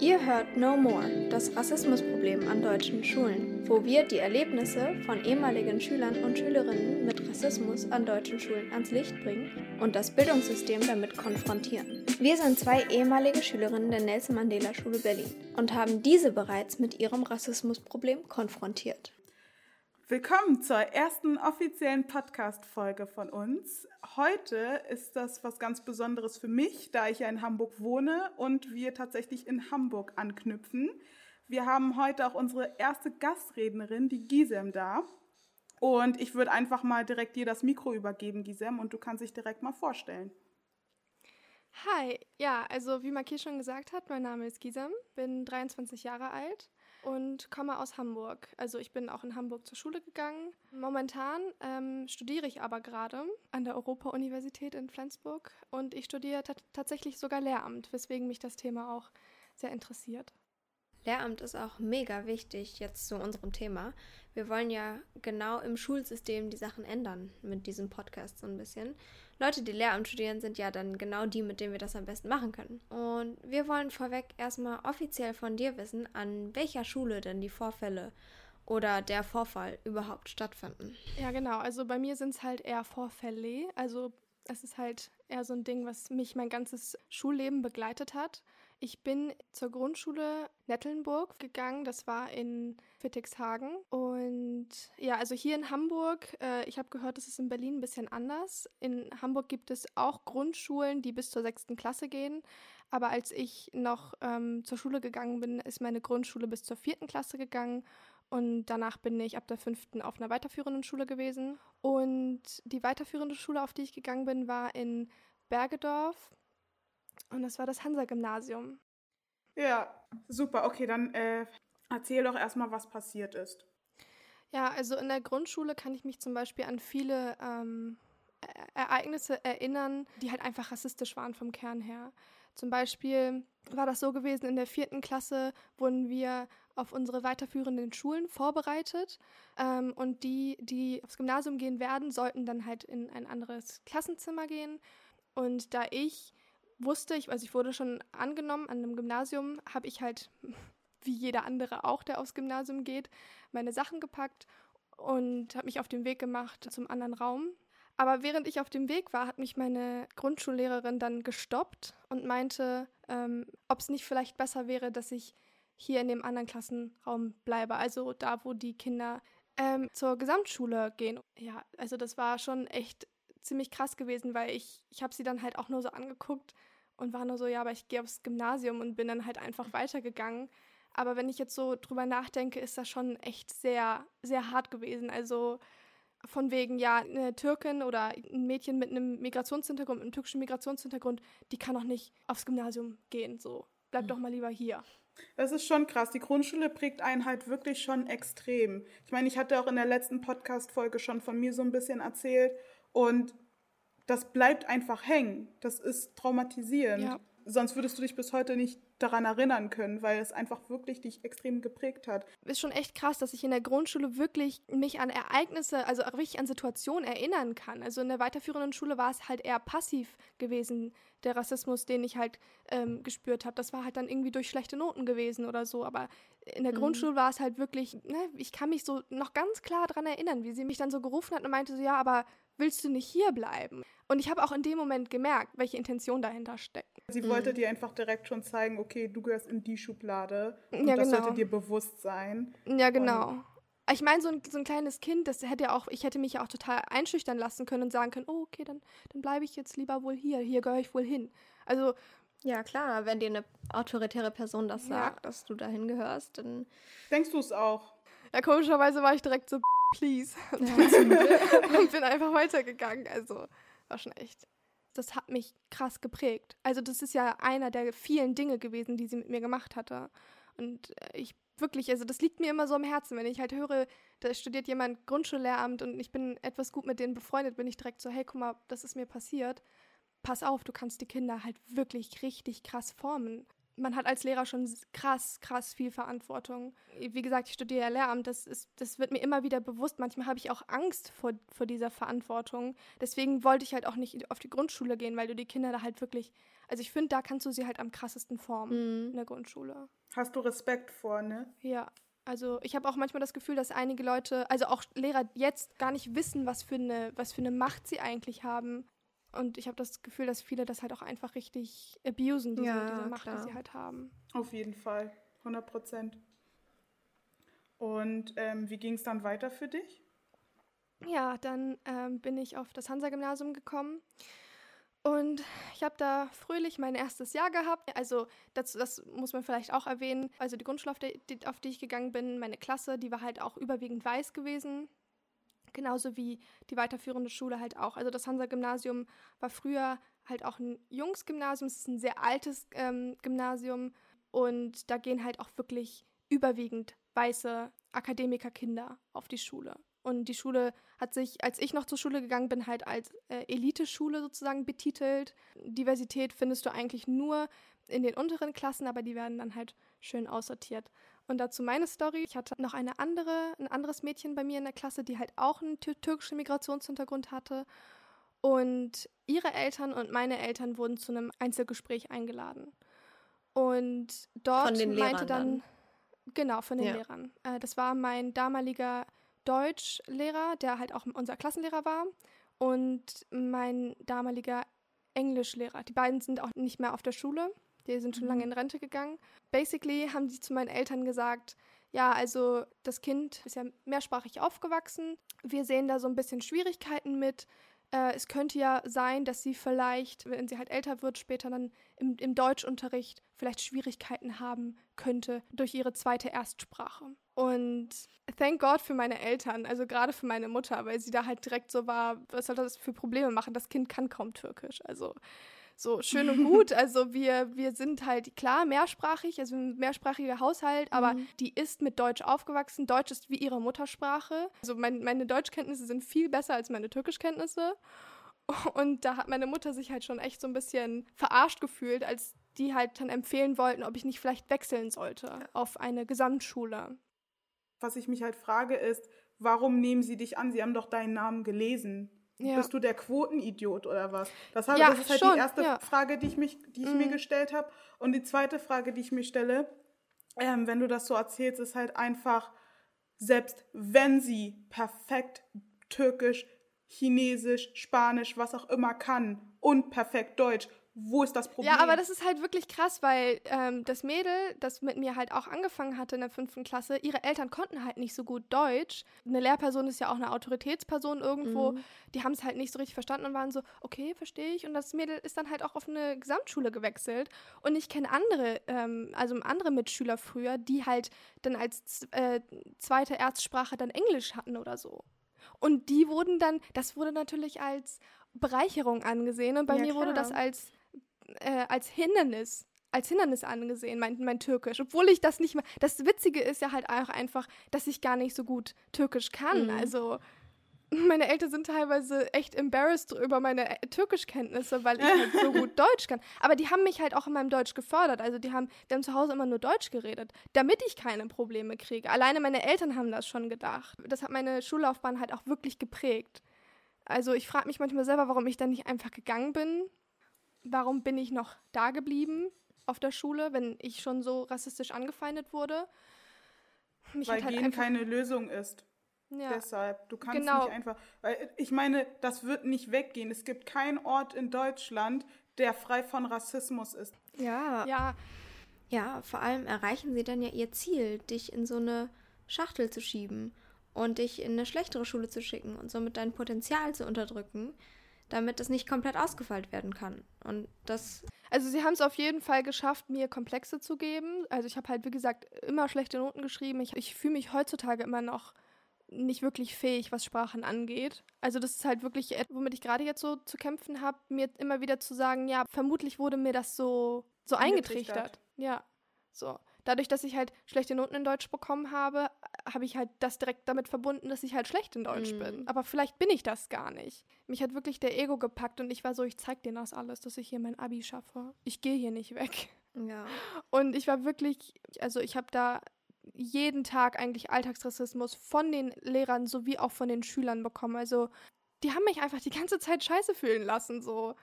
Ihr hört No More, das Rassismusproblem an deutschen Schulen, wo wir die Erlebnisse von ehemaligen Schülern und Schülerinnen mit Rassismus an deutschen Schulen ans Licht bringen und das Bildungssystem damit konfrontieren. Wir sind zwei ehemalige Schülerinnen der Nelson Mandela Schule Berlin und haben diese bereits mit ihrem Rassismusproblem konfrontiert. Willkommen zur ersten offiziellen Podcast-Folge von uns. Heute ist das was ganz Besonderes für mich, da ich ja in Hamburg wohne und wir tatsächlich in Hamburg anknüpfen. Wir haben heute auch unsere erste Gastrednerin, die Gisem, da. Und ich würde einfach mal direkt dir das Mikro übergeben, Gisem, und du kannst dich direkt mal vorstellen. Hi, ja, also wie Maki schon gesagt hat, mein Name ist Gisem, bin 23 Jahre alt und komme aus Hamburg. Also ich bin auch in Hamburg zur Schule gegangen. Momentan ähm, studiere ich aber gerade an der Europa-Universität in Flensburg und ich studiere tatsächlich sogar Lehramt, weswegen mich das Thema auch sehr interessiert. Lehramt ist auch mega wichtig jetzt zu unserem Thema. Wir wollen ja genau im Schulsystem die Sachen ändern mit diesem Podcast so ein bisschen. Leute, die Lehramt studieren, sind ja dann genau die, mit denen wir das am besten machen können. Und wir wollen vorweg erstmal offiziell von dir wissen, an welcher Schule denn die Vorfälle oder der Vorfall überhaupt stattfinden. Ja, genau. Also bei mir sind es halt eher Vorfälle. Also es ist halt eher so ein Ding, was mich mein ganzes Schulleben begleitet hat. Ich bin zur Grundschule Nettelnburg gegangen. Das war in Fittigshagen. Und ja, also hier in Hamburg, äh, ich habe gehört, das ist in Berlin ein bisschen anders. In Hamburg gibt es auch Grundschulen, die bis zur sechsten Klasse gehen. Aber als ich noch ähm, zur Schule gegangen bin, ist meine Grundschule bis zur vierten Klasse gegangen. Und danach bin ich ab der fünften auf einer weiterführenden Schule gewesen. Und die weiterführende Schule, auf die ich gegangen bin, war in Bergedorf. Und das war das Hansa-Gymnasium. Ja, super. Okay, dann äh, erzähl doch erstmal, was passiert ist. Ja, also in der Grundschule kann ich mich zum Beispiel an viele ähm, e-, Ereignisse erinnern, die halt einfach rassistisch waren vom Kern her. Zum Beispiel war das so gewesen, in der vierten Klasse wurden wir auf unsere weiterführenden Schulen vorbereitet ähm, und die, die aufs Gymnasium gehen werden, sollten dann halt in ein anderes Klassenzimmer gehen. Und da ich wusste, ich, also ich wurde schon angenommen an einem Gymnasium, habe ich halt, wie jeder andere auch, der aufs Gymnasium geht, meine Sachen gepackt und habe mich auf den Weg gemacht zum anderen Raum. Aber während ich auf dem Weg war, hat mich meine Grundschullehrerin dann gestoppt und meinte, ähm, ob es nicht vielleicht besser wäre, dass ich hier in dem anderen Klassenraum bleibe, also da, wo die Kinder ähm, zur Gesamtschule gehen. Ja, also das war schon echt ziemlich krass gewesen, weil ich, ich habe sie dann halt auch nur so angeguckt und war nur so, ja, aber ich gehe aufs Gymnasium und bin dann halt einfach weitergegangen. Aber wenn ich jetzt so drüber nachdenke, ist das schon echt sehr, sehr hart gewesen. Also von wegen, ja, eine Türkin oder ein Mädchen mit einem Migrationshintergrund, einem türkischen Migrationshintergrund, die kann doch nicht aufs Gymnasium gehen. So, bleib mhm. doch mal lieber hier. Das ist schon krass. Die Grundschule prägt einen halt wirklich schon extrem. Ich meine, ich hatte auch in der letzten Podcast-Folge schon von mir so ein bisschen erzählt und das bleibt einfach hängen. Das ist traumatisierend. Ja. Sonst würdest du dich bis heute nicht daran erinnern können, weil es einfach wirklich dich extrem geprägt hat. Ist schon echt krass, dass ich in der Grundschule wirklich mich an Ereignisse, also auch wirklich an Situationen erinnern kann. Also in der weiterführenden Schule war es halt eher passiv gewesen, der Rassismus, den ich halt ähm, gespürt habe. Das war halt dann irgendwie durch schlechte Noten gewesen oder so. Aber in der mhm. Grundschule war es halt wirklich, ne, ich kann mich so noch ganz klar daran erinnern, wie sie mich dann so gerufen hat und meinte so, ja, aber willst du nicht hier bleiben? Und ich habe auch in dem Moment gemerkt, welche Intention dahinter steckt. Sie mhm. wollte dir einfach direkt schon zeigen, okay, du gehörst in die Schublade. Und ja, das genau. sollte dir bewusst sein. Ja, genau. Und ich meine, so ein, so ein kleines Kind, das hätte ja auch, ich hätte mich ja auch total einschüchtern lassen können und sagen können, oh, okay, dann, dann bleibe ich jetzt lieber wohl hier, hier gehöre ich wohl hin. Also. Ja, klar, wenn dir eine autoritäre Person das ja. sagt, dass du dahin gehörst, dann. Denkst du es auch? Ja, komischerweise war ich direkt so, please. und bin einfach weitergegangen. Also, war schon echt. Das hat mich krass geprägt. Also, das ist ja einer der vielen Dinge gewesen, die sie mit mir gemacht hatte. Und äh, ich wirklich, also das liegt mir immer so am Herzen, wenn ich halt höre, da studiert jemand Grundschullehramt und ich bin etwas gut mit denen befreundet, bin ich direkt so, hey, guck mal, das ist mir passiert. Pass auf, du kannst die Kinder halt wirklich richtig krass formen. Man hat als Lehrer schon krass, krass viel Verantwortung. Wie gesagt, ich studiere ja Lehramt, das, ist, das wird mir immer wieder bewusst. Manchmal habe ich auch Angst vor, vor dieser Verantwortung. Deswegen wollte ich halt auch nicht auf die Grundschule gehen, weil du die Kinder da halt wirklich, also ich finde, da kannst du sie halt am krassesten formen mhm. in der Grundschule. Hast du Respekt vor, ne? Ja. Also ich habe auch manchmal das Gefühl, dass einige Leute, also auch Lehrer jetzt gar nicht wissen, was für eine, was für eine Macht sie eigentlich haben. Und ich habe das Gefühl, dass viele das halt auch einfach richtig abusen, diese, ja, diese Macht, klar. die sie halt haben. Auf jeden Fall, 100 Prozent. Und ähm, wie ging es dann weiter für dich? Ja, dann ähm, bin ich auf das Hansa-Gymnasium gekommen. Und ich habe da fröhlich mein erstes Jahr gehabt. Also das, das muss man vielleicht auch erwähnen. Also die Grundschule, auf die, auf die ich gegangen bin, meine Klasse, die war halt auch überwiegend weiß gewesen. Genauso wie die weiterführende Schule halt auch. Also das Hansa-Gymnasium war früher halt auch ein Jungsgymnasium. Es ist ein sehr altes ähm, Gymnasium. Und da gehen halt auch wirklich überwiegend weiße Akademikerkinder auf die Schule. Und die Schule hat sich, als ich noch zur Schule gegangen bin, halt als äh, Eliteschule sozusagen betitelt. Diversität findest du eigentlich nur in den unteren Klassen, aber die werden dann halt schön aussortiert. Und dazu meine Story. Ich hatte noch eine andere, ein anderes Mädchen bei mir in der Klasse, die halt auch einen türkischen Migrationshintergrund hatte. Und ihre Eltern und meine Eltern wurden zu einem Einzelgespräch eingeladen. Und dort meinte Lehrern dann, dann genau von den ja. Lehrern. Äh, das war mein damaliger Deutschlehrer, der halt auch unser Klassenlehrer war, und mein damaliger Englischlehrer. Die beiden sind auch nicht mehr auf der Schule. Die sind schon mhm. lange in Rente gegangen. Basically haben sie zu meinen Eltern gesagt, ja, also das Kind ist ja mehrsprachig aufgewachsen. Wir sehen da so ein bisschen Schwierigkeiten mit. Äh, es könnte ja sein, dass sie vielleicht, wenn sie halt älter wird, später dann im, im Deutschunterricht vielleicht Schwierigkeiten haben könnte durch ihre zweite Erstsprache. Und thank God für meine Eltern, also gerade für meine Mutter, weil sie da halt direkt so war, was soll das für Probleme machen? Das Kind kann kaum Türkisch. Also so schön und gut. Also wir, wir sind halt klar mehrsprachig, also ein mehrsprachiger Haushalt, aber mhm. die ist mit Deutsch aufgewachsen. Deutsch ist wie ihre Muttersprache. Also mein, meine Deutschkenntnisse sind viel besser als meine Türkischkenntnisse. Und da hat meine Mutter sich halt schon echt so ein bisschen verarscht gefühlt, als die halt dann empfehlen wollten, ob ich nicht vielleicht wechseln sollte auf eine Gesamtschule. Was ich mich halt frage ist, warum nehmen sie dich an? Sie haben doch deinen Namen gelesen. Ja. Bist du der Quotenidiot oder was? Das, habe, ja, das ist halt schon, die erste ja. Frage, die ich, mich, die ich mhm. mir gestellt habe. Und die zweite Frage, die ich mir stelle, ähm, wenn du das so erzählst, ist halt einfach, selbst wenn sie perfekt Türkisch, Chinesisch, Spanisch, was auch immer kann und perfekt Deutsch, wo ist das Problem? Ja, aber das ist halt wirklich krass, weil ähm, das Mädel, das mit mir halt auch angefangen hatte in der fünften Klasse, ihre Eltern konnten halt nicht so gut Deutsch. Eine Lehrperson ist ja auch eine Autoritätsperson irgendwo. Mhm. Die haben es halt nicht so richtig verstanden und waren so, okay, verstehe ich. Und das Mädel ist dann halt auch auf eine Gesamtschule gewechselt. Und ich kenne andere, ähm, also andere Mitschüler früher, die halt dann als äh, zweite Erstsprache dann Englisch hatten oder so. Und die wurden dann, das wurde natürlich als Bereicherung angesehen und bei ja, mir klar. wurde das als äh, als Hindernis als Hindernis angesehen, mein, mein Türkisch. Obwohl ich das nicht mehr. Das Witzige ist ja halt auch einfach, dass ich gar nicht so gut Türkisch kann. Mhm. Also, meine Eltern sind teilweise echt embarrassed über meine äh, Türkischkenntnisse, weil ich halt so gut Deutsch kann. Aber die haben mich halt auch in meinem Deutsch gefördert. Also, die haben, die haben zu Hause immer nur Deutsch geredet, damit ich keine Probleme kriege. Alleine meine Eltern haben das schon gedacht. Das hat meine Schullaufbahn halt auch wirklich geprägt. Also, ich frage mich manchmal selber, warum ich dann nicht einfach gegangen bin warum bin ich noch da geblieben auf der Schule, wenn ich schon so rassistisch angefeindet wurde? Mich weil halt Gehen keine Lösung ist. Ja. Deshalb, du kannst genau. nicht einfach, weil ich meine, das wird nicht weggehen. Es gibt keinen Ort in Deutschland, der frei von Rassismus ist. Ja. Ja. Ja, vor allem erreichen sie dann ja ihr Ziel, dich in so eine Schachtel zu schieben und dich in eine schlechtere Schule zu schicken und somit dein Potenzial zu unterdrücken damit es nicht komplett ausgefeilt werden kann. Und das. Also sie haben es auf jeden Fall geschafft, mir Komplexe zu geben. Also ich habe halt, wie gesagt, immer schlechte Noten geschrieben. Ich, ich fühle mich heutzutage immer noch nicht wirklich fähig, was Sprachen angeht. Also das ist halt wirklich, womit ich gerade jetzt so zu kämpfen habe, mir immer wieder zu sagen, ja, vermutlich wurde mir das so, so eingetrichtert. Ja, so dadurch, dass ich halt schlechte Noten in Deutsch bekommen habe, habe ich halt das direkt damit verbunden, dass ich halt schlecht in Deutsch mhm. bin. Aber vielleicht bin ich das gar nicht. Mich hat wirklich der Ego gepackt und ich war so, ich zeig dir das alles, dass ich hier mein Abi schaffe. Ich gehe hier nicht weg. Ja. Und ich war wirklich, also ich habe da jeden Tag eigentlich Alltagsrassismus von den Lehrern sowie auch von den Schülern bekommen. Also die haben mich einfach die ganze Zeit scheiße fühlen lassen, so.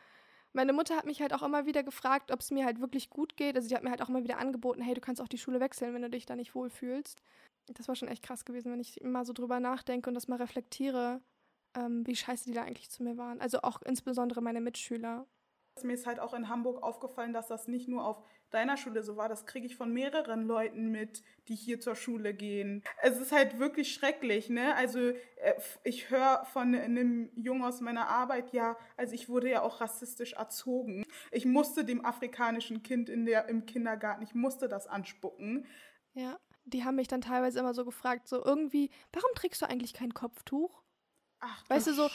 Meine Mutter hat mich halt auch immer wieder gefragt, ob es mir halt wirklich gut geht. Also die hat mir halt auch immer wieder angeboten, hey, du kannst auch die Schule wechseln, wenn du dich da nicht wohlfühlst. Das war schon echt krass gewesen, wenn ich immer so drüber nachdenke und das mal reflektiere, ähm, wie scheiße die da eigentlich zu mir waren. Also auch insbesondere meine Mitschüler. Mir ist halt auch in Hamburg aufgefallen, dass das nicht nur auf deiner Schule so war. Das kriege ich von mehreren Leuten mit, die hier zur Schule gehen. Es ist halt wirklich schrecklich, ne? Also äh, ich höre von einem Jungen aus meiner Arbeit, ja, also ich wurde ja auch rassistisch erzogen. Ich musste dem afrikanischen Kind in der, im Kindergarten, ich musste das anspucken. Ja, die haben mich dann teilweise immer so gefragt, so irgendwie, warum trägst du eigentlich kein Kopftuch? Ach, weißt du, so,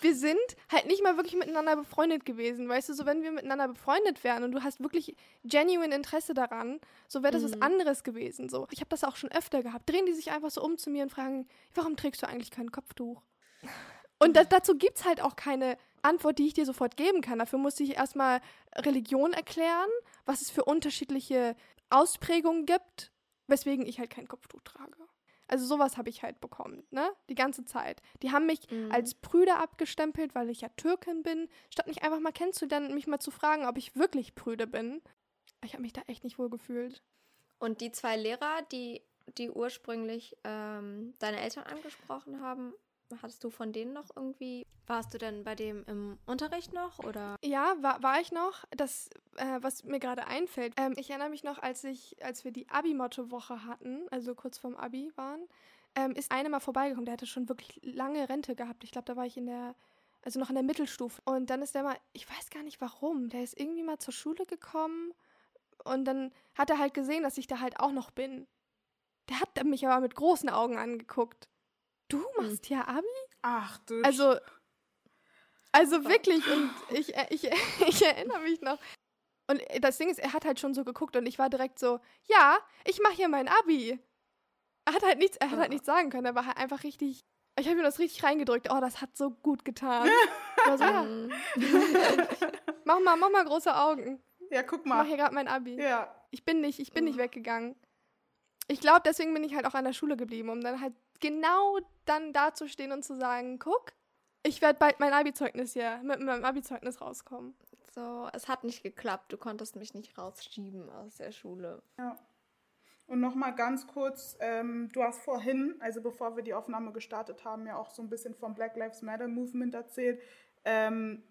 wir sind halt nicht mal wirklich miteinander befreundet gewesen. Weißt du, so wenn wir miteinander befreundet wären und du hast wirklich genuine Interesse daran, so wäre das mhm. was anderes gewesen. So. Ich habe das auch schon öfter gehabt. Drehen die sich einfach so um zu mir und fragen, warum trägst du eigentlich kein Kopftuch? Und da, dazu gibt es halt auch keine Antwort, die ich dir sofort geben kann. Dafür musste ich erstmal Religion erklären, was es für unterschiedliche Ausprägungen gibt, weswegen ich halt kein Kopftuch trage. Also sowas habe ich halt bekommen, ne? Die ganze Zeit. Die haben mich mhm. als Brüder abgestempelt, weil ich ja Türkin bin, statt mich einfach mal kennenzulernen und mich mal zu fragen, ob ich wirklich Brüde bin. Ich habe mich da echt nicht wohl gefühlt. Und die zwei Lehrer, die, die ursprünglich ähm, deine Eltern angesprochen haben, Hattest du von denen noch irgendwie, warst du denn bei dem im Unterricht noch oder? Ja, war, war ich noch. Das, äh, was mir gerade einfällt, ähm, ich erinnere mich noch, als ich, als wir die Abi-Motto-Woche hatten, also kurz vorm Abi waren, ähm, ist einer mal vorbeigekommen, der hatte schon wirklich lange Rente gehabt. Ich glaube, da war ich in der, also noch in der Mittelstufe. Und dann ist der mal, ich weiß gar nicht warum, der ist irgendwie mal zur Schule gekommen und dann hat er halt gesehen, dass ich da halt auch noch bin. Der hat mich aber mit großen Augen angeguckt. Du machst hm. ja Abi? Ach du. Also, also wirklich, und ich, äh, ich, ich erinnere mich noch. Und das Ding ist, er hat halt schon so geguckt und ich war direkt so, ja, ich mache hier mein Abi. Er hat halt nichts, er hat halt nichts sagen können, er war halt einfach richtig. Ich habe mir das richtig reingedrückt. Oh, das hat so gut getan. so, ja. mach mal, mach mal große Augen. Ja, guck mal. Ich mache hier gerade mein Abi. Ja. Ich bin nicht, ich bin nicht weggegangen. Ich glaube, deswegen bin ich halt auch an der Schule geblieben, um dann halt genau dann dazustehen und zu sagen, guck, ich werde bald mein Abi-Zeugnis hier, mit meinem Abi-Zeugnis rauskommen. So, es hat nicht geklappt. Du konntest mich nicht rausschieben aus der Schule. Ja. Und nochmal ganz kurz, ähm, du hast vorhin, also bevor wir die Aufnahme gestartet haben, ja auch so ein bisschen vom Black Lives Matter Movement erzählt. Ähm,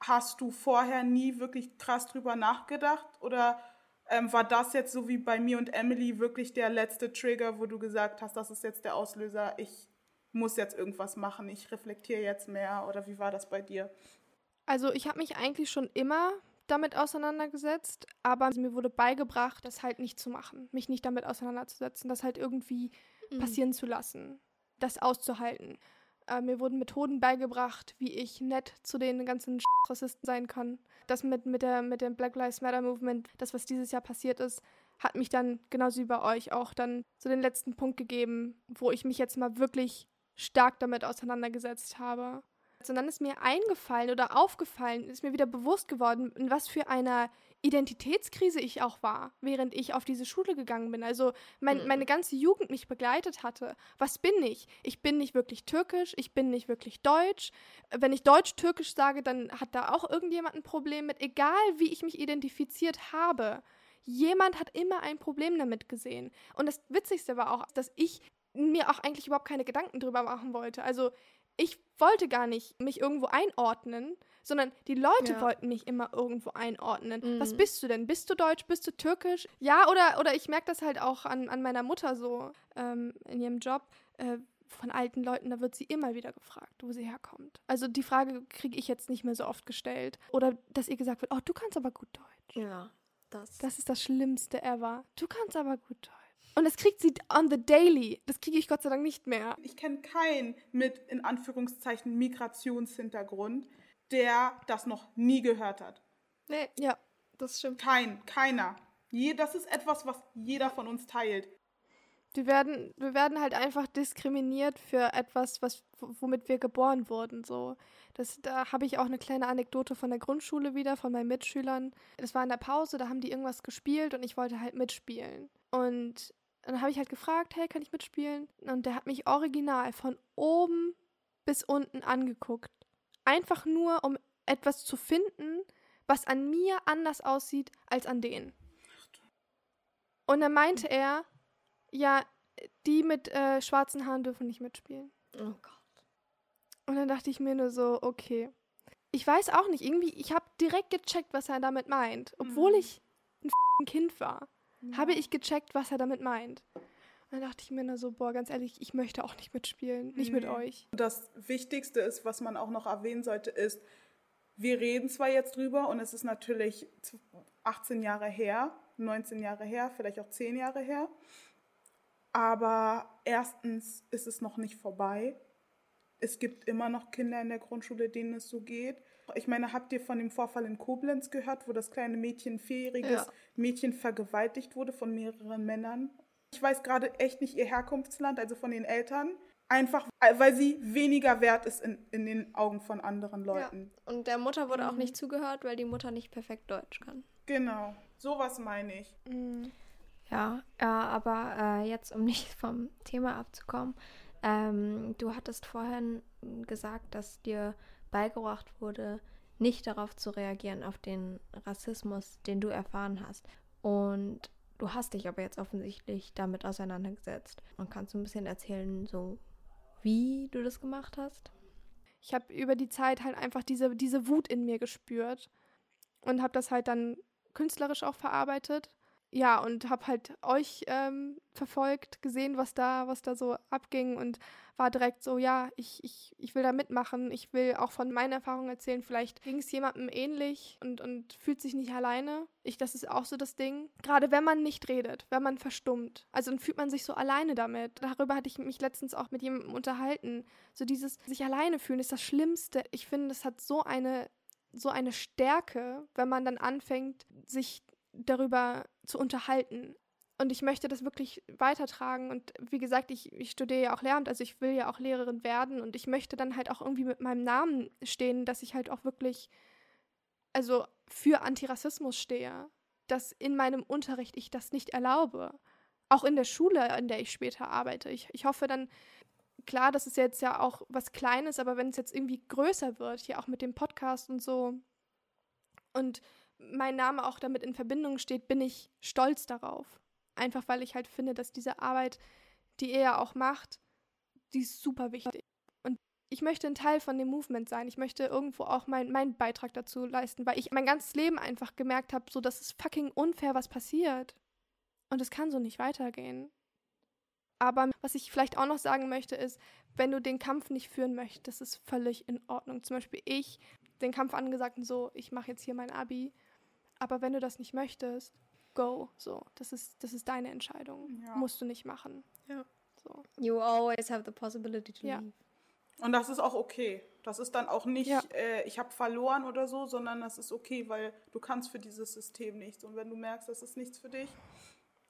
hast du vorher nie wirklich krass drüber nachgedacht oder ähm, war das jetzt so wie bei mir und Emily wirklich der letzte Trigger, wo du gesagt hast, das ist jetzt der Auslöser, ich muss jetzt irgendwas machen, ich reflektiere jetzt mehr oder wie war das bei dir? Also ich habe mich eigentlich schon immer damit auseinandergesetzt, aber mir wurde beigebracht, das halt nicht zu machen, mich nicht damit auseinanderzusetzen, das halt irgendwie mhm. passieren zu lassen, das auszuhalten. Äh, mir wurden Methoden beigebracht, wie ich nett zu den ganzen Rassisten sein kann. Das mit, mit, der, mit dem Black Lives Matter Movement, das, was dieses Jahr passiert ist, hat mich dann, genauso wie bei euch, auch dann so den letzten Punkt gegeben, wo ich mich jetzt mal wirklich stark damit auseinandergesetzt habe. Und dann ist mir eingefallen oder aufgefallen, ist mir wieder bewusst geworden, in was für einer Identitätskrise ich auch war, während ich auf diese Schule gegangen bin. Also mein, mhm. meine ganze Jugend mich begleitet hatte. Was bin ich? Ich bin nicht wirklich türkisch, ich bin nicht wirklich deutsch. Wenn ich deutsch-türkisch sage, dann hat da auch irgendjemand ein Problem mit, egal wie ich mich identifiziert habe. Jemand hat immer ein Problem damit gesehen. Und das Witzigste war auch, dass ich mir auch eigentlich überhaupt keine Gedanken drüber machen wollte. Also ich wollte gar nicht mich irgendwo einordnen, sondern die Leute ja. wollten mich immer irgendwo einordnen. Mhm. Was bist du denn? Bist du deutsch? Bist du türkisch? Ja, oder, oder ich merke das halt auch an, an meiner Mutter so ähm, in ihrem Job. Äh, von alten Leuten, da wird sie immer wieder gefragt, wo sie herkommt. Also die Frage kriege ich jetzt nicht mehr so oft gestellt. Oder dass ihr gesagt wird, oh, du kannst aber gut Deutsch. Ja, das. Das ist das Schlimmste ever. Du kannst aber gut Deutsch. Und das kriegt sie on the daily. Das kriege ich Gott sei Dank nicht mehr. Ich kenne keinen mit, in Anführungszeichen, Migrationshintergrund, der das noch nie gehört hat. Nee, ja, das stimmt. Kein, keiner. Je, das ist etwas, was jeder von uns teilt. Wir werden, wir werden halt einfach diskriminiert für etwas, was, womit wir geboren wurden. So. Das, da habe ich auch eine kleine Anekdote von der Grundschule wieder, von meinen Mitschülern. Das war in der Pause, da haben die irgendwas gespielt und ich wollte halt mitspielen. Und dann habe ich halt gefragt, hey, kann ich mitspielen? Und der hat mich original von oben bis unten angeguckt. Einfach nur, um etwas zu finden, was an mir anders aussieht als an denen. Und dann meinte er, ja, die mit äh, schwarzen Haaren dürfen nicht mitspielen. Oh Gott. Und dann dachte ich mir nur so, okay. Ich weiß auch nicht, irgendwie, ich habe direkt gecheckt, was er damit meint. Obwohl Mhm. ich ein Kind war, habe ich gecheckt, was er damit meint. Und dann dachte ich mir nur so, boah, ganz ehrlich, ich möchte auch nicht mitspielen. Nicht mit Nee. euch. Das Wichtigste ist, was man auch noch erwähnen sollte, ist, wir reden zwar jetzt drüber und es ist natürlich 18 Jahre her, 19 Jahre her, vielleicht auch 10 Jahre her. Aber erstens ist es noch nicht vorbei. Es gibt immer noch Kinder in der Grundschule, denen es so geht. Ich meine, habt ihr von dem Vorfall in Koblenz gehört, wo das kleine Mädchen, vierjähriges Ja. Mädchen vergewaltigt wurde von mehreren Männern? Ich weiß gerade echt nicht ihr Herkunftsland, also von den Eltern. Einfach, äh, weil sie weniger wert ist in, in den Augen von anderen Leuten. Und der Mutter wurde auch Mhm. nicht zugehört, weil die Mutter nicht perfekt Deutsch kann. Genau, sowas meine ich. Mhm. Ja, ja aber äh, jetzt, um nicht vom Thema abzukommen, ähm, du hattest vorhin gesagt, dass dir beigebracht wurde, nicht darauf zu reagieren, auf den Rassismus, den du erfahren hast. Und du hast dich aber jetzt offensichtlich damit auseinandergesetzt. Und kannst du ein bisschen erzählen, so wie du das gemacht hast? Ich habe über die Zeit halt einfach diese, diese Wut in mir gespürt und habe das halt dann künstlerisch auch verarbeitet. Ja, und habe halt euch ähm, verfolgt, gesehen, was da, was da so abging und war direkt so, ja, ich, ich, ich will da mitmachen, ich will auch von meinen Erfahrungen erzählen. Vielleicht ging es jemandem ähnlich und, und fühlt sich nicht alleine. Ich, das ist auch so das Ding. Gerade wenn man nicht redet, wenn man verstummt. Also dann fühlt man sich so alleine damit. Darüber hatte ich mich letztens auch mit jemandem unterhalten. So dieses sich alleine fühlen ist das Schlimmste. Ich finde, das hat so eine, so eine Stärke, wenn man dann anfängt, sich darüber zu unterhalten. Und ich möchte das wirklich weitertragen. Und wie gesagt, ich, ich studiere ja auch Lehramt, also ich will ja auch Lehrerin werden. Und ich möchte dann halt auch irgendwie mit meinem Namen stehen, dass ich halt auch wirklich, also für Antirassismus stehe. Dass in meinem Unterricht ich das nicht erlaube. Auch in der Schule, in der ich später arbeite. Ich, ich hoffe dann, klar, das ist jetzt ja auch was Kleines, aber wenn es jetzt irgendwie größer wird, hier auch mit dem Podcast und so, und mein Name auch damit in Verbindung steht, bin ich stolz darauf. Einfach weil ich halt finde, dass diese Arbeit, die er auch macht, die ist super wichtig. Und ich möchte ein Teil von dem Movement sein. Ich möchte irgendwo auch mein, meinen Beitrag dazu leisten, weil ich mein ganzes Leben einfach gemerkt habe, so, das ist fucking unfair, was passiert. Und es kann so nicht weitergehen. Aber was ich vielleicht auch noch sagen möchte, ist, wenn du den Kampf nicht führen möchtest, das ist völlig in Ordnung. Zum Beispiel ich, den Kampf angesagt und so, ich mache jetzt hier mein Abi. Aber wenn du das nicht möchtest, go. So, das ist, das ist deine Entscheidung. Ja. Musst du nicht machen. Ja. So. You always have the possibility to Ja. leave. Und das ist auch okay. Das ist dann auch nicht, Ja. äh, ich habe verloren oder so, sondern das ist okay, weil du kannst für dieses System nichts. Und wenn du merkst, das ist nichts für dich,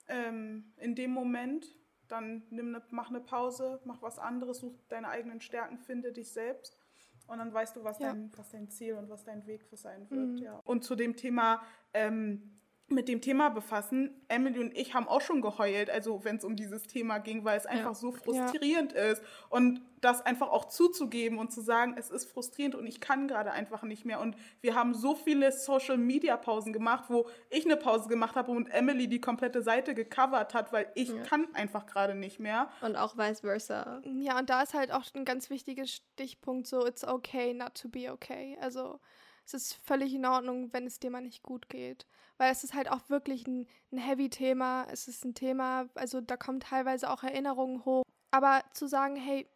ähm, in dem Moment, dann nimm ne, mach eine Pause, mach was anderes, such deine eigenen Stärken, finde dich selbst. Und dann weißt du, was, Ja. dein, was dein Ziel und was dein Weg für sein wird. Mhm. Ja. Und zu dem Thema, ähm, mit dem Thema befassen, Emily und ich haben auch schon geheult, also wenn es um dieses Thema ging, weil es einfach so frustrierend ist. Und das einfach auch zuzugeben und zu sagen, es ist frustrierend und ich kann gerade einfach nicht mehr. Und wir haben so viele Social-Media-Pausen gemacht, wo ich eine Pause gemacht habe und Emily die komplette Seite gecovert hat, weil ich Ja. kann einfach gerade nicht mehr. Und auch vice versa. Ja, und da ist halt auch ein ganz wichtiger Stichpunkt so, it's okay not to be okay. Also es ist völlig in Ordnung, wenn es dir mal nicht gut geht. Weil es ist halt auch wirklich ein, ein Heavy-Thema. Es ist ein Thema, also da kommen teilweise auch Erinnerungen hoch. Aber zu sagen, hey,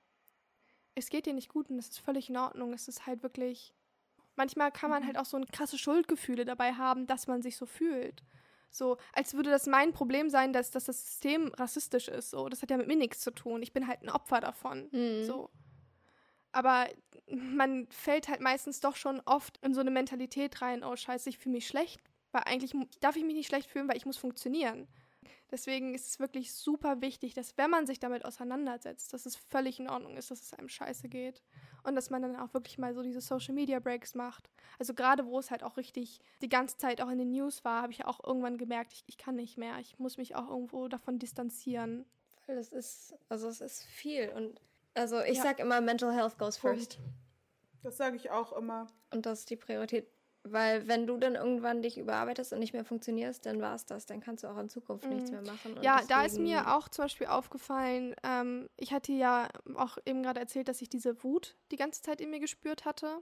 es geht dir nicht gut und es ist völlig in Ordnung, es ist halt wirklich. Manchmal kann man halt auch so ein krasse Schuldgefühle dabei haben, dass man sich so fühlt. So, als würde das mein Problem sein, dass, dass das System rassistisch ist. So, das hat ja mit mir nichts zu tun. Ich bin halt ein Opfer davon. Mhm. So. Aber man fällt halt meistens doch schon oft in so eine Mentalität rein, oh scheiße, ich fühle mich schlecht, weil eigentlich darf ich mich nicht schlecht fühlen, weil ich muss funktionieren. Deswegen ist es wirklich super wichtig, dass wenn man sich damit auseinandersetzt, dass es völlig in Ordnung ist, dass es einem scheiße geht. Und dass man dann auch wirklich mal so diese Social Media Breaks macht. Also gerade wo es halt auch richtig die ganze Zeit auch in den News war, habe ich auch irgendwann gemerkt, ich, ich kann nicht mehr. Ich muss mich auch irgendwo davon distanzieren. Das ist, also es ist viel. Und also ich ja. sag immer, Mental Health goes first. Das sage ich auch immer. Und das ist die Priorität. Weil wenn du dann irgendwann dich überarbeitest und nicht mehr funktionierst, dann war es das. Dann kannst du auch in Zukunft mhm. nichts mehr machen. Ja, deswegen... da ist mir auch zum Beispiel aufgefallen, ähm, ich hatte ja auch eben gerade erzählt, dass ich diese Wut die ganze Zeit in mir gespürt hatte.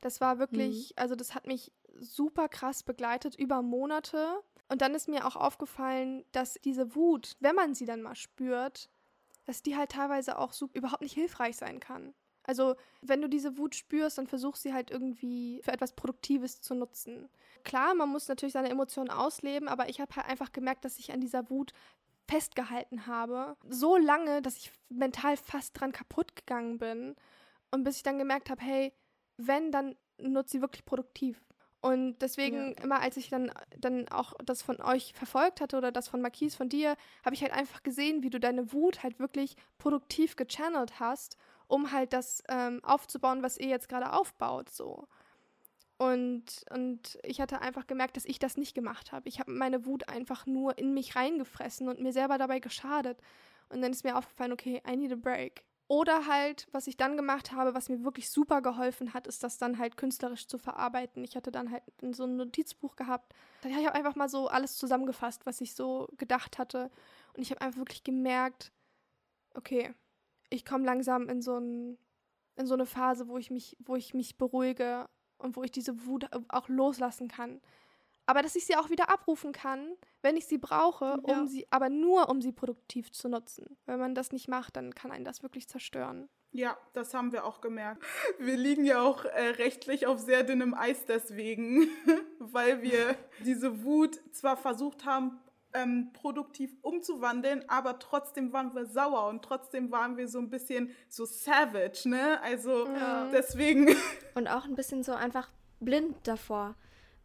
Das war wirklich, mhm. also das hat mich super krass begleitet über Monate. Und dann ist mir auch aufgefallen, dass diese Wut, wenn man sie dann mal spürt, dass die halt teilweise auch so überhaupt nicht hilfreich sein kann. Also, wenn du diese Wut spürst, dann versuch sie halt irgendwie für etwas Produktives zu nutzen. Klar, man muss natürlich seine Emotionen ausleben, aber ich habe halt einfach gemerkt, dass ich an dieser Wut festgehalten habe. So lange, dass ich mental fast dran kaputt gegangen bin. Und bis ich dann gemerkt habe, hey, wenn, dann nutze sie wirklich produktiv. Und deswegen, ja. immer als ich dann, dann auch das von euch verfolgt hatte oder das von Marquise von dir, habe ich halt einfach gesehen, wie du deine Wut halt wirklich produktiv gechannelt hast um halt das ähm, aufzubauen, was ihr jetzt gerade aufbaut, so. Und, und ich hatte einfach gemerkt, dass ich das nicht gemacht habe. Ich habe meine Wut einfach nur in mich reingefressen und mir selber dabei geschadet. Und dann ist mir aufgefallen, okay, I need a break. Oder halt, was ich dann gemacht habe, was mir wirklich super geholfen hat, ist das dann halt künstlerisch zu verarbeiten. Ich hatte dann halt so ein Notizbuch gehabt. Ich habe einfach mal so alles zusammengefasst, was ich so gedacht hatte. Und ich habe einfach wirklich gemerkt, okay, ich komme langsam in so, ein, in so eine Phase, wo ich, mich, wo ich mich beruhige und wo ich diese Wut auch loslassen kann. Aber dass ich sie auch wieder abrufen kann, wenn ich sie brauche, ja. um sie, aber nur um sie produktiv zu nutzen. Wenn man das nicht macht, dann kann einen das wirklich zerstören. Ja, das haben wir auch gemerkt. Wir liegen ja auch äh, rechtlich auf sehr dünnem Eis deswegen, weil wir diese Wut zwar versucht haben, ähm, produktiv umzuwandeln, aber trotzdem waren wir sauer und trotzdem waren wir so ein bisschen so savage, ne? Also ja. deswegen. Und auch ein bisschen so einfach blind davor,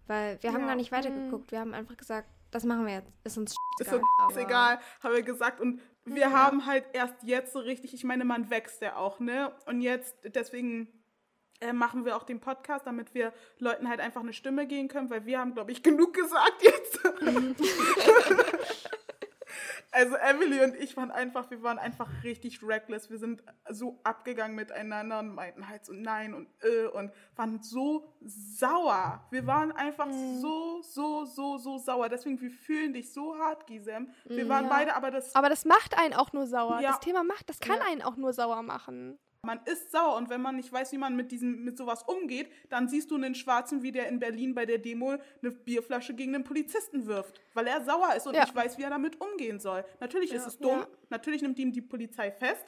weil wir haben ja. gar nicht weitergeguckt. Wir haben einfach gesagt, das machen wir jetzt. Ist uns ist egal. Ist egal, haben wir gesagt. Und wir ja. haben halt erst jetzt so richtig, ich meine, man wächst ja auch, ne? Und jetzt, deswegen äh, machen wir auch den Podcast, damit wir Leuten halt einfach eine Stimme geben können, weil wir haben, glaube ich, genug gesagt jetzt. also Emily und ich waren einfach, wir waren einfach richtig reckless. Wir sind so abgegangen miteinander und meinten halt so nein und äh und waren so sauer. Wir waren einfach mhm. so, so, so, so sauer. Deswegen, wir fühlen dich so hart, Gisem. Wir waren ja. beide, aber das. Aber das macht einen auch nur sauer. Ja. Das Thema macht, das kann ja. einen auch nur sauer machen. Man ist sauer und wenn man nicht weiß, wie man mit diesem, mit sowas umgeht, dann siehst du einen Schwarzen, wie der in Berlin bei der Demo eine Bierflasche gegen einen Polizisten wirft, weil er sauer ist und ja. nicht weiß, wie er damit umgehen soll. Natürlich ja. ist es dumm, ja. natürlich nimmt ihm die Polizei fest,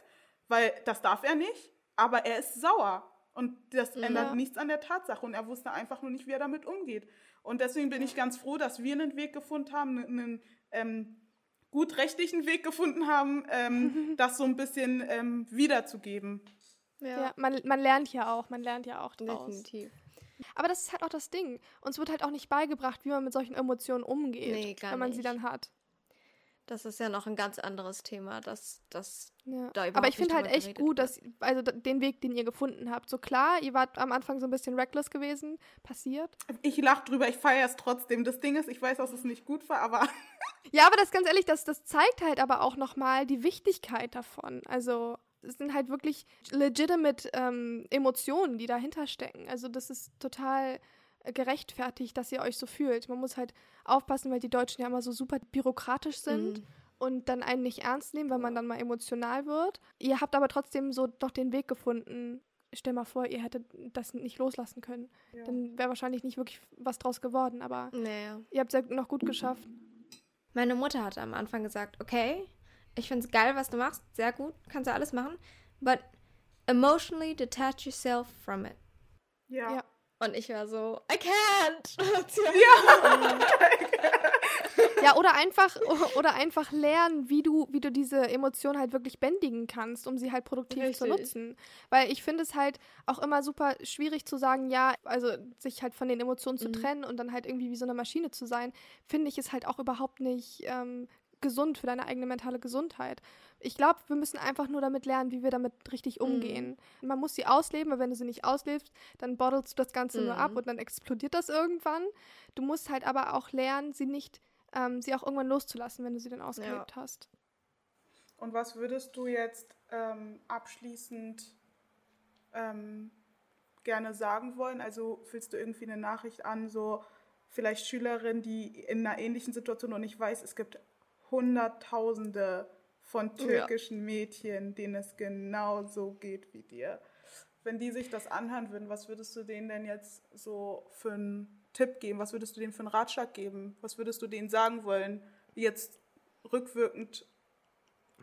weil das darf er nicht, aber er ist sauer und das ändert nichts an der Tatsache und er wusste einfach nur nicht, wie er damit umgeht. Und deswegen bin ich ganz froh, dass wir einen Weg gefunden haben, einen, ähm, gut rechtlichen Weg gefunden haben, ähm, das so ein bisschen ähm, wiederzugeben. Ja, ja man, man lernt ja auch, man lernt ja auch draus. Definitiv. Aber das ist halt auch das Ding. Uns wird halt auch nicht beigebracht, wie man mit solchen Emotionen umgeht, nee, wenn man nicht. sie dann hat. Das ist ja noch ein ganz anderes Thema, das, das ja. da Aber ich finde halt echt gut, dass, also den Weg, den ihr gefunden habt. So klar, ihr wart am Anfang so ein bisschen reckless gewesen, passiert. Ich lache drüber, ich feiere es trotzdem. Das Ding ist, ich weiß, dass es nicht gut war, aber. ja, aber das ganz ehrlich, das, das zeigt halt aber auch nochmal die Wichtigkeit davon. Also, es sind halt wirklich legitimate ähm, Emotionen, die dahinter stecken. Also das ist total gerechtfertigt, dass ihr euch so fühlt. Man muss halt aufpassen, weil die Deutschen ja immer so super byrokratisch sind. Mhm. Und dann einen nicht ernst nehmen, weil man dann mal emotional wird. Ihr habt aber trotzdem so doch den Weg gefunden, stell mal vor, ihr hättet das nicht loslassen können. Ja. Dann wäre wahrscheinlich nicht wirklich was draus geworden, aber naja. ihr habt es ja noch gut geschafft. Meine Mutter hatte am Anfang gesagt, okay, ich finde es geil, was du machst, sehr gut, kannst du alles machen, but emotionally detach yourself from it. Ja. ja. Und ich war so, I can't. ja. ja, oder einfach, oder einfach lernen, wie du, wie du diese Emotion halt wirklich bändigen kannst, um sie halt produktiv Richtig. zu nutzen. Weil ich finde es halt auch immer super schwierig zu sagen, ja, also sich halt von den Emotionen zu mhm. trennen und dann halt irgendwie wie so eine Maschine zu sein, finde ich es halt auch überhaupt nicht ähm, gesund für deine eigene mentale Gesundheit. Ich glaube, wir müssen einfach nur damit lernen, wie wir damit richtig Mhm. umgehen. Man muss sie ausleben, aber wenn du sie nicht auslebst, dann bottelst du das Ganze nur ab Mhm. und dann explodiert das irgendwann. Du musst halt aber auch lernen, sie nicht, ähm, sie auch irgendwann loszulassen, wenn du sie dann ausgelebt hast. Und was würdest du jetzt ähm, abschließend ähm, gerne sagen wollen? Also fühlst du irgendwie eine Nachricht an, so vielleicht Schülerinnen, die in einer ähnlichen Situation und ich weiß, es gibt Hunderttausende von türkischen Mädchen, denen es genauso geht wie dir. Wenn die sich das anhören würden, was würdest du denen denn jetzt so für einen Tipp geben? Was würdest du denen für einen Ratschlag geben? Was würdest du denen sagen wollen, jetzt rückwirkend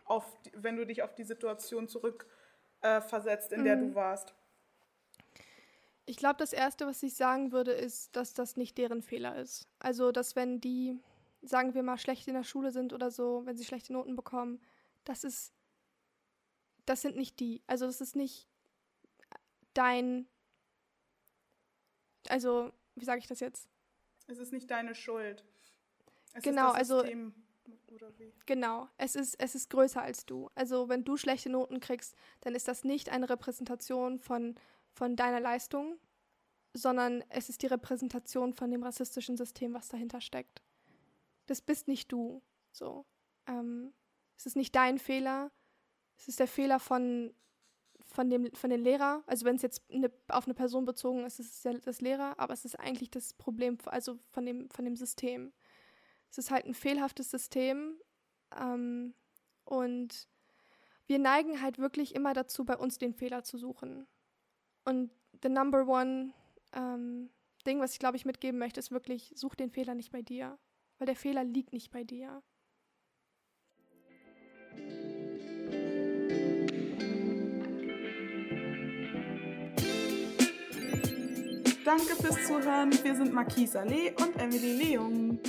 auf, wenn du dich auf die Situation zurück äh, versetzt, in der du warst? Ich glaube, das Erste, was ich sagen würde, ist, dass das nicht deren Fehler ist. Also, dass wenn die, sagen wir mal, schlecht in der Schule sind oder so, wenn sie schlechte Noten bekommen, das ist, das sind nicht die. Also, das ist nicht dein, also, wie sage ich das jetzt? Es ist nicht deine Schuld. Es Genau, also- System, oder wie? Genau, es ist, es ist größer als du. Also, wenn du schlechte Noten kriegst, dann ist das nicht eine Repräsentation von, von deiner Leistung, sondern es ist die Repräsentation von dem rassistischen System, was dahinter steckt. Das bist nicht du. So. Ähm, es ist nicht dein Fehler. Es ist der Fehler von, von, dem, von den Lehrer. Also wenn es jetzt eine, auf eine Person bezogen ist, ist es der, das Lehrer, aber es ist eigentlich das Problem, also von dem, von dem System. Es ist halt ein fehlhaftes System. Ähm, und wir neigen halt wirklich immer dazu, bei uns den Fehler zu suchen. Und the number one ähm, Ding, was ich glaube ich mitgeben möchte, ist wirklich, such den Fehler nicht bei dir. Weil der Fehler liegt nicht bei dir. Danke fürs Zuhören. Wir sind Marquise Allee und Emily Leung.